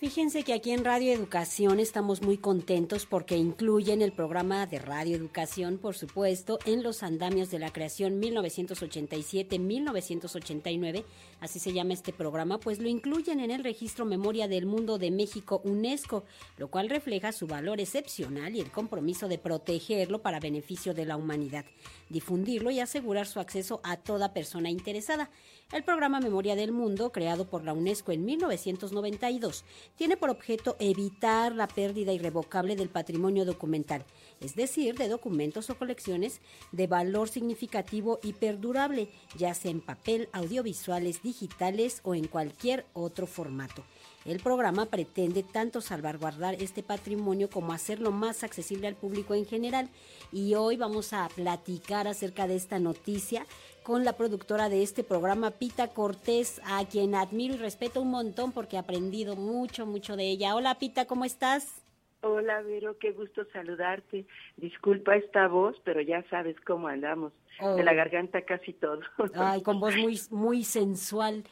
Fíjense que aquí en Radio Educación estamos muy contentos porque incluyen el programa de Radio Educación, por supuesto, en los andamios de la creación 1987-1989, así se llama este programa, pues lo incluyen en el Registro Memoria del Mundo de México UNESCO, lo cual refleja su valor excepcional y el compromiso de protegerlo para beneficio de la humanidad, difundirlo y asegurar su acceso a toda persona interesada. El programa Memoria del Mundo, creado por la UNESCO en 1992, tiene por objeto evitar la pérdida irrevocable del patrimonio documental, es decir, de documentos o colecciones de valor significativo y perdurable, ya sea en papel, audiovisuales, digitales o en cualquier otro formato. El programa pretende tanto salvaguardar este patrimonio como hacerlo más accesible al público en general y hoy vamos a platicar acerca de esta noticia con la productora de este programa, Pita Cortés, a quien admiro y respeto un montón porque he aprendido mucho, mucho de ella. Hola Pita, ¿cómo estás? Hola Vero, qué gusto saludarte. Disculpa esta voz, pero ya sabes cómo andamos. De la oh. garganta casi todo. Ay, con voz muy, muy sensual.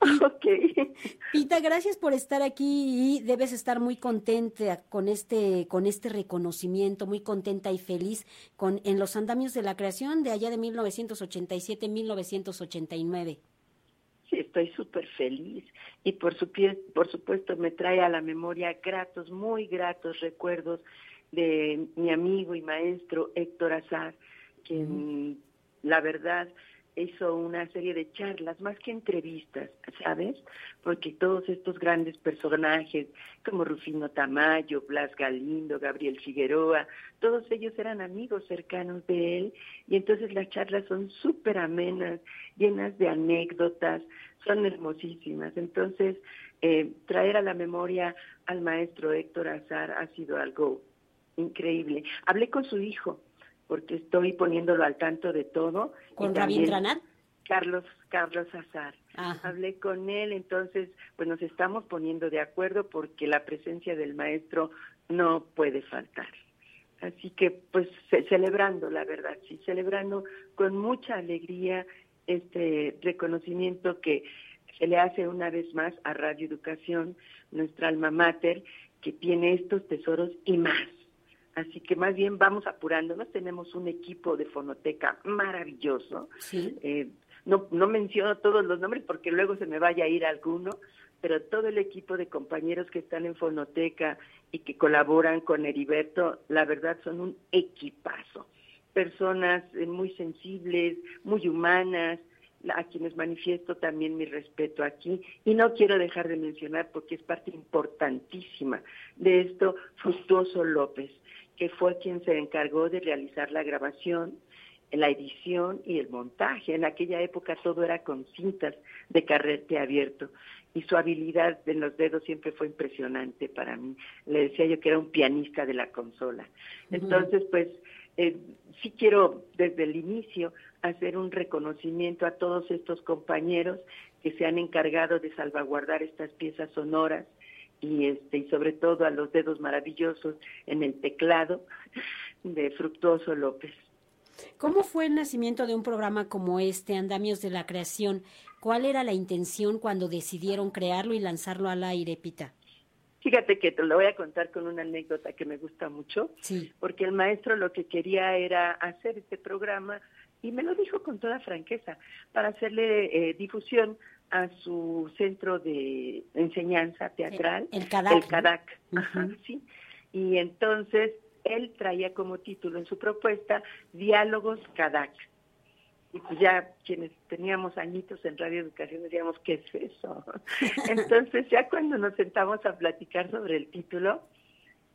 Ok. Pita, gracias por estar aquí y debes estar muy contenta con este, con este reconocimiento, muy contenta y feliz con en los andamios de la creación de allá de 1987-1989. Sí, estoy súper feliz y por, su, por supuesto me trae a la memoria gratos, muy gratos recuerdos de mi amigo y maestro Héctor Azar, quien la verdad hizo una serie de charlas, más que entrevistas, ¿sabes? Porque todos estos grandes personajes, como Rufino Tamayo, Blas Galindo, Gabriel Figueroa, todos ellos eran amigos cercanos de él, y entonces las charlas son súper amenas, llenas de anécdotas, son hermosísimas. Entonces, eh, traer a la memoria al maestro Héctor Azar ha sido algo increíble. Hablé con su hijo, porque estoy poniéndolo al tanto de todo. ¿Con Rabindranath? Carlos, Carlos Azar. Hablé con él, entonces, pues nos estamos poniendo de acuerdo porque la presencia del maestro no puede faltar. Así que, pues, celebrando, la verdad, sí, celebrando con mucha alegría este reconocimiento que se le hace una vez más a Radio Educación, nuestra alma mater, que tiene estos tesoros y más. Así que más bien vamos apurándonos. Tenemos un equipo de fonoteca maravilloso. Eh, no, no menciono todos los nombres porque luego se me vaya a ir alguno, pero todo el equipo de compañeros que están en fonoteca y que colaboran con Heriberto, la verdad son un equipazo. Personas eh, muy sensibles, muy humanas, a quienes manifiesto también mi respeto aquí. Y no quiero dejar de mencionar, porque es parte importantísima de esto, Fructuoso López que fue quien se encargó de realizar la grabación, la edición y el montaje. En aquella época todo era con cintas de carrete abierto y su habilidad en los dedos siempre fue impresionante para mí. Le decía yo que era un pianista de la consola. Entonces, pues, eh, sí quiero desde el inicio hacer un reconocimiento a todos estos compañeros que se han encargado de salvaguardar estas piezas sonoras y este y sobre todo a los dedos maravillosos en el teclado de Fructuoso López. ¿Cómo fue el nacimiento de un programa como este, Andamios de la Creación? ¿Cuál era la intención cuando decidieron crearlo y lanzarlo al aire, Pita? Fíjate que te lo voy a contar con una anécdota que me gusta mucho, sí. porque el maestro lo que quería era hacer este programa y me lo dijo con toda franqueza, para hacerle eh, difusión a su centro de enseñanza teatral, el, CADAC. sí. Y entonces él traía como título en su propuesta Diálogos CADAC. Y pues ya quienes teníamos añitos en Radio Educación decíamos, ¿qué es eso? entonces ya cuando nos sentamos a platicar sobre el título,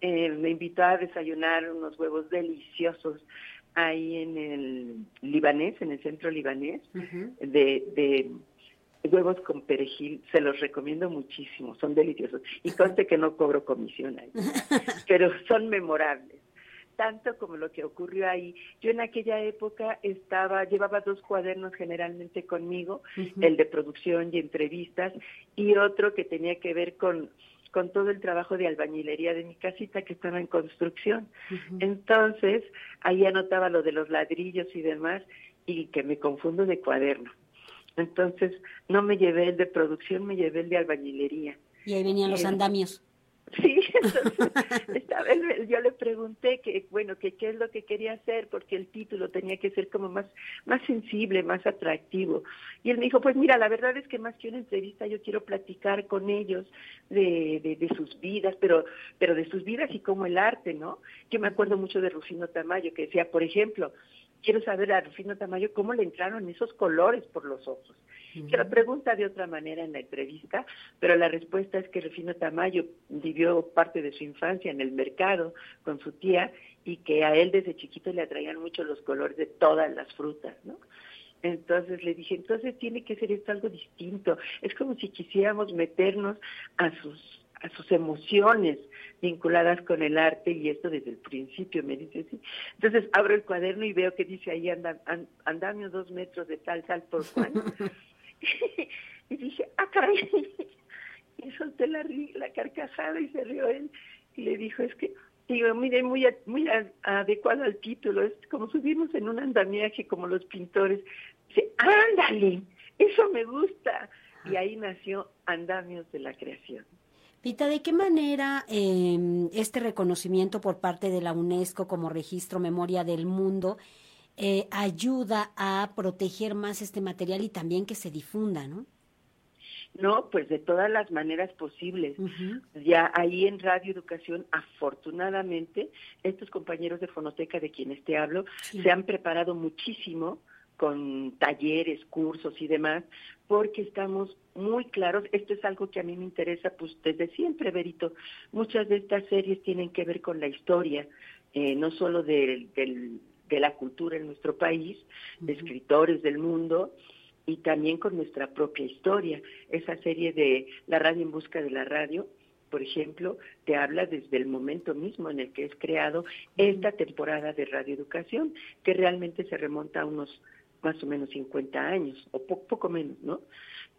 eh, me invitó a desayunar unos huevos deliciosos ahí en el libanés, en el centro libanés, de, de huevos con perejil, se los recomiendo muchísimo, son deliciosos. Y conste que no cobro comisión ahí, pero son memorables. Tanto como lo que ocurrió ahí. Yo en aquella época estaba, llevaba dos cuadernos generalmente conmigo, el de producción y entrevistas, y otro que tenía que ver con con todo el trabajo de albañilería de mi casita que estaba en construcción. Entonces, ahí anotaba lo de los ladrillos y demás, y que me confundo de cuaderno. Entonces, no me llevé el de producción, me llevé el de albañilería. Y ahí venían los andamios. Sí, entonces esta vez yo le pregunté que bueno que qué es lo que quería hacer porque el título tenía que ser como más más sensible, más atractivo. Y él me dijo, pues mira, la verdad es que más que una entrevista yo quiero platicar con ellos de, de, de sus vidas, pero pero de sus vidas y como el arte, ¿no? Yo me acuerdo mucho de Rufino Tamayo que decía, por ejemplo, quiero saber a Rufino Tamayo cómo le entraron esos colores por los ojos. Se lo pregunta de otra manera en la entrevista, pero la respuesta es que Rufino Tamayo vivió parte de su infancia en el mercado con su tía y que a él desde chiquito le atraían mucho los colores de todas las frutas, ¿no? Entonces le dije, entonces tiene que ser esto algo distinto. Es como si quisiéramos meternos a sus a sus emociones vinculadas con el arte y esto desde el principio, me dice así. Entonces abro el cuaderno y veo que dice ahí anda, andamio dos metros de tal, tal por Juan. y dije, ah, caray. y solté la, la carcajada y se rió él y le dijo, es que digo, mire, muy, muy adecuado al título, es como subimos en un andamiaje como los pintores. Dice, ándale, eso me gusta. Y ahí nació Andamios de la Creación. Pita, ¿de qué manera em, este reconocimiento por parte de la UNESCO como registro memoria del mundo eh, ayuda a proteger más este material y también que se difunda, no? No, pues de todas las maneras posibles. Ya ahí en Radio Educación, afortunadamente, estos compañeros de Fonoteca de quienes te hablo se han preparado muchísimo con talleres, cursos y demás, porque estamos muy claros, esto es algo que a mí me interesa pues desde siempre, Berito, muchas de estas series tienen que ver con la historia, eh, no solo de, de la cultura en nuestro país, de escritores del mundo, y también con nuestra propia historia. Esa serie de La radio en busca de la radio, por ejemplo, te habla desde el momento mismo en el que es creado esta temporada de radioeducación, que realmente se remonta a unos más o menos 50 años, o poco menos, ¿no?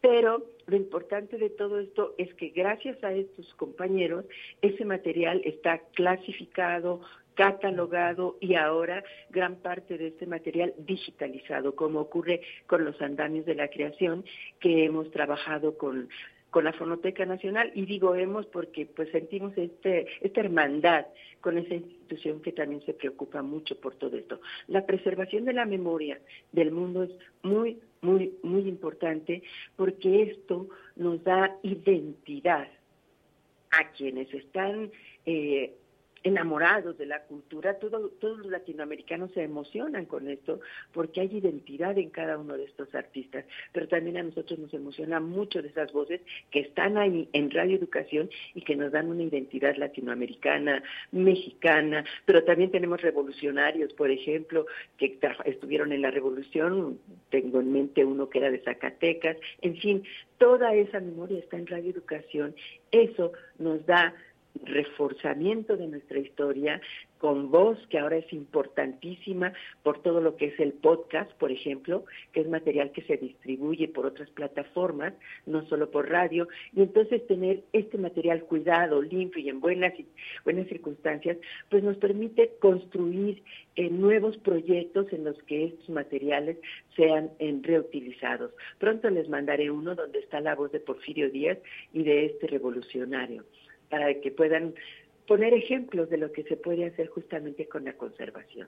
Pero lo importante de todo esto es que gracias a estos compañeros, ese material está clasificado, catalogado y ahora gran parte de este material digitalizado, como ocurre con los andamios de la creación, que hemos trabajado con con la Fonoteca Nacional y digo hemos porque pues sentimos este esta hermandad con esa institución que también se preocupa mucho por todo esto. La preservación de la memoria del mundo es muy muy muy importante porque esto nos da identidad a quienes están eh, enamorados de la cultura, todos los latinoamericanos se emocionan con esto porque hay identidad en cada uno de estos artistas, pero también a nosotros nos emociona mucho de esas voces que están ahí en Radio Educación y que nos dan una identidad latinoamericana, mexicana, pero también tenemos revolucionarios, por ejemplo, que estuvieron en la revolución, tengo en mente uno que era de Zacatecas, en fin, toda esa memoria está en Radio Educación, eso nos da reforzamiento de nuestra historia con voz, que ahora es importantísima por todo lo que es el podcast, por ejemplo, que es material que se distribuye por otras plataformas, no solo por radio, y entonces tener este material cuidado, limpio y en buenas, buenas circunstancias, pues nos permite construir eh, nuevos proyectos en los que estos materiales sean reutilizados. Pronto les mandaré uno donde está la voz de Porfirio Díaz y de este revolucionario para que puedan poner ejemplos de lo que se puede hacer justamente con la conservación.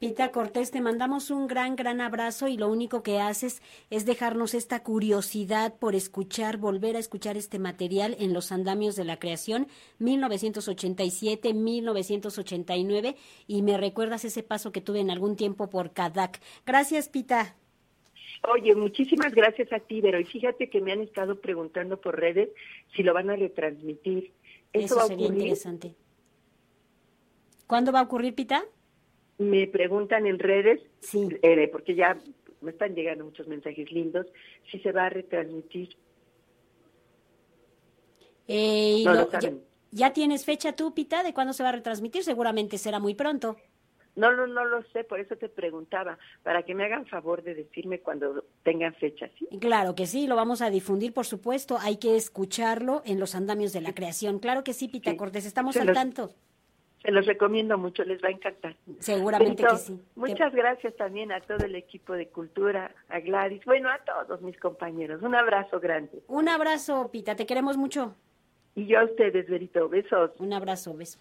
Pita Cortés, te mandamos un gran, gran abrazo y lo único que haces es dejarnos esta curiosidad por escuchar, volver a escuchar este material en los andamios de la creación 1987, 1989 y me recuerdas ese paso que tuve en algún tiempo por Kadak. Gracias, Pita. Oye, muchísimas gracias a ti, pero y fíjate que me han estado preguntando por redes si lo van a retransmitir. Eso, sería interesante. ¿Cuándo va a ocurrir, Pita? Me preguntan en redes, sí. Eh, porque ya me están llegando muchos mensajes lindos, si se va a retransmitir. Eh, ya, ¿Ya tienes fecha tú, Pita, de cuándo se va a retransmitir? Seguramente será muy pronto. No, no, no lo sé, por eso te preguntaba, para que me hagan favor de decirme cuando tengan fecha, ¿sí? Claro que sí, lo vamos a difundir, por supuesto, hay que escucharlo en los andamios de la creación. Claro que sí, Pita Cortés, estamos al tanto. Se los recomiendo mucho, les va a encantar. Seguramente que sí. Muchas gracias también a todo el equipo de Cultura, a Gladys, bueno, a todos mis compañeros. Un abrazo grande. Un abrazo, Pita, te queremos mucho. Y yo a ustedes, Berito, besos. Un abrazo, beso.